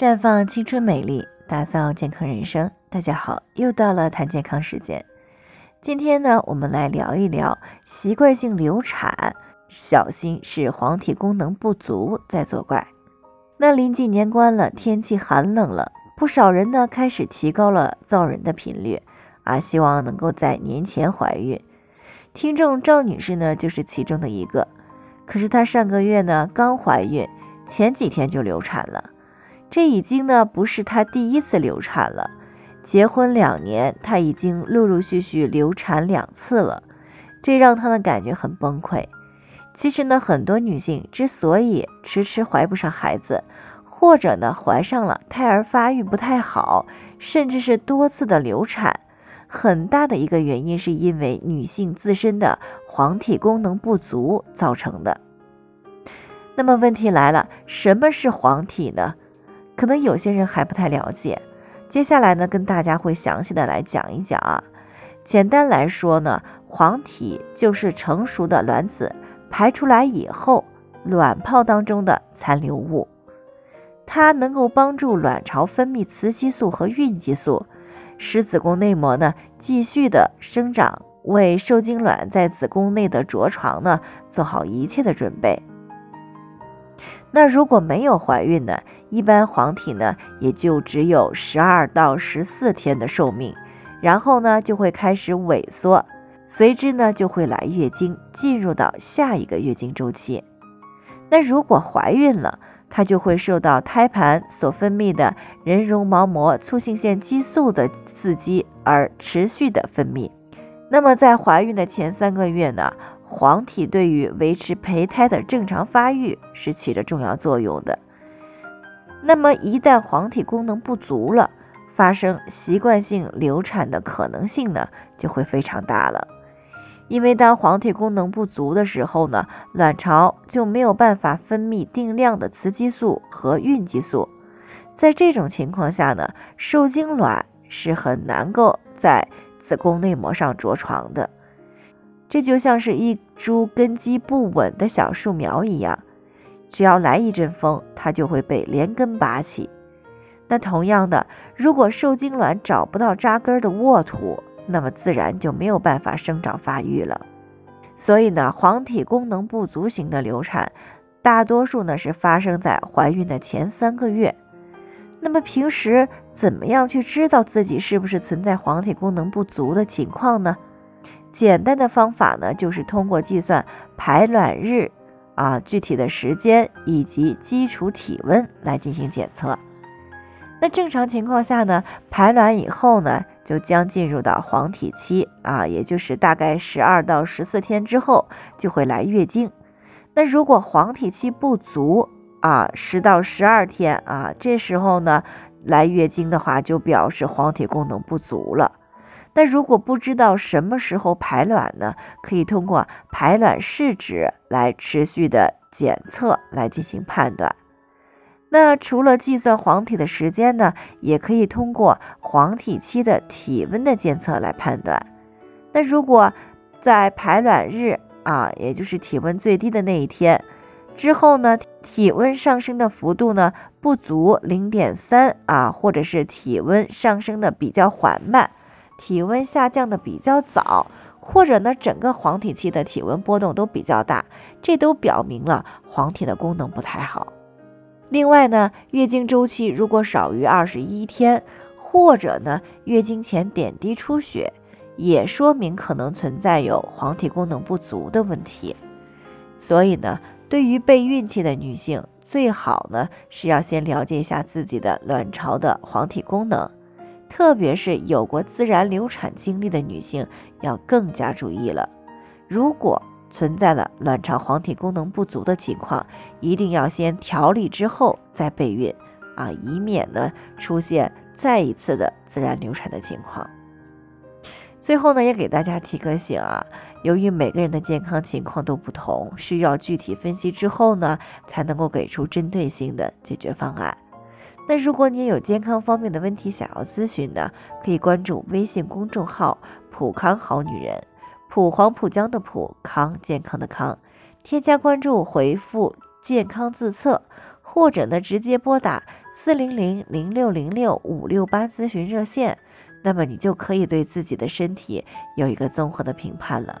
绽放青春美丽，打造健康人生。大家好，又到了谈健康时间。今天呢，我们来聊一聊习惯性流产，小心是黄体功能不足在作怪。那临近年关了，天气寒冷了，不少人呢开始提高了造人的频率啊，希望能够在年前怀孕。听众赵女士呢就是其中的一个，可是她上个月呢刚怀孕，前几天就流产了。这已经呢不是她第一次流产了，结婚两年，她已经陆陆续续流产两次了，这让她的感觉很崩溃。其实呢，很多女性之所以迟迟怀不上孩子，或者呢怀上了胎儿发育不太好，甚至是多次的流产，很大的一个原因是因为女性自身的黄体功能不足造成的。那么问题来了，什么是黄体呢？可能有些人还不太了解，接下来呢，跟大家会详细的来讲一讲啊。简单来说呢，黄体就是成熟的卵子排出来以后，卵泡当中的残留物，它能够帮助卵巢分泌雌激素和孕激素，使子宫内膜呢继续的生长，为受精卵在子宫内的着床呢做好一切的准备。那如果没有怀孕呢？一般黄体呢也就只有十二到十四天的寿命，然后呢就会开始萎缩，随之呢就会来月经，进入到下一个月经周期。那如果怀孕了，它就会受到胎盘所分泌的人绒毛膜促性腺激素的刺激而持续的分泌。那么在怀孕的前三个月呢？黄体对于维持胚胎的正常发育是起着重要作用的。那么一旦黄体功能不足了，发生习惯性流产的可能性呢就会非常大了。因为当黄体功能不足的时候呢，卵巢就没有办法分泌定量的雌激素和孕激素，在这种情况下呢，受精卵是很难够在子宫内膜上着床的。这就像是一株根基不稳的小树苗一样，只要来一阵风，它就会被连根拔起。那同样的，如果受精卵找不到扎根的沃土，那么自然就没有办法生长发育了。所以呢，黄体功能不足型的流产，大多数呢是发生在怀孕的前三个月。那么平时怎么样去知道自己是不是存在黄体功能不足的情况呢？简单的方法呢，就是通过计算排卵日啊具体的时间以及基础体温来进行检测。那正常情况下呢，排卵以后呢，就将进入到黄体期啊，也就是大概十二到十四天之后就会来月经。那如果黄体期不足啊，十到十二天啊，这时候呢来月经的话，就表示黄体功能不足了。那如果不知道什么时候排卵呢？可以通过排卵试纸来持续的检测来进行判断。那除了计算黄体的时间呢，也可以通过黄体期的体温的监测来判断。那如果在排卵日啊，也就是体温最低的那一天之后呢，体温上升的幅度呢不足零点三啊，或者是体温上升的比较缓慢。体温下降的比较早，或者呢，整个黄体期的体温波动都比较大，这都表明了黄体的功能不太好。另外呢，月经周期如果少于二十一天，或者呢，月经前点滴出血，也说明可能存在有黄体功能不足的问题。所以呢，对于备孕期的女性，最好呢是要先了解一下自己的卵巢的黄体功能。特别是有过自然流产经历的女性要更加注意了。如果存在了卵巢黄体功能不足的情况，一定要先调理之后再备孕啊，以免呢出现再一次的自然流产的情况。最后呢，也给大家提个醒啊，由于每个人的健康情况都不同，需要具体分析之后呢，才能够给出针对性的解决方案。那如果你也有健康方面的问题想要咨询呢，可以关注微信公众号“普康好女人”，普黄浦江的普康健康的康，添加关注回复“健康自测”或者呢直接拨打四零零零六零六五六八咨询热线，那么你就可以对自己的身体有一个综合的评判了。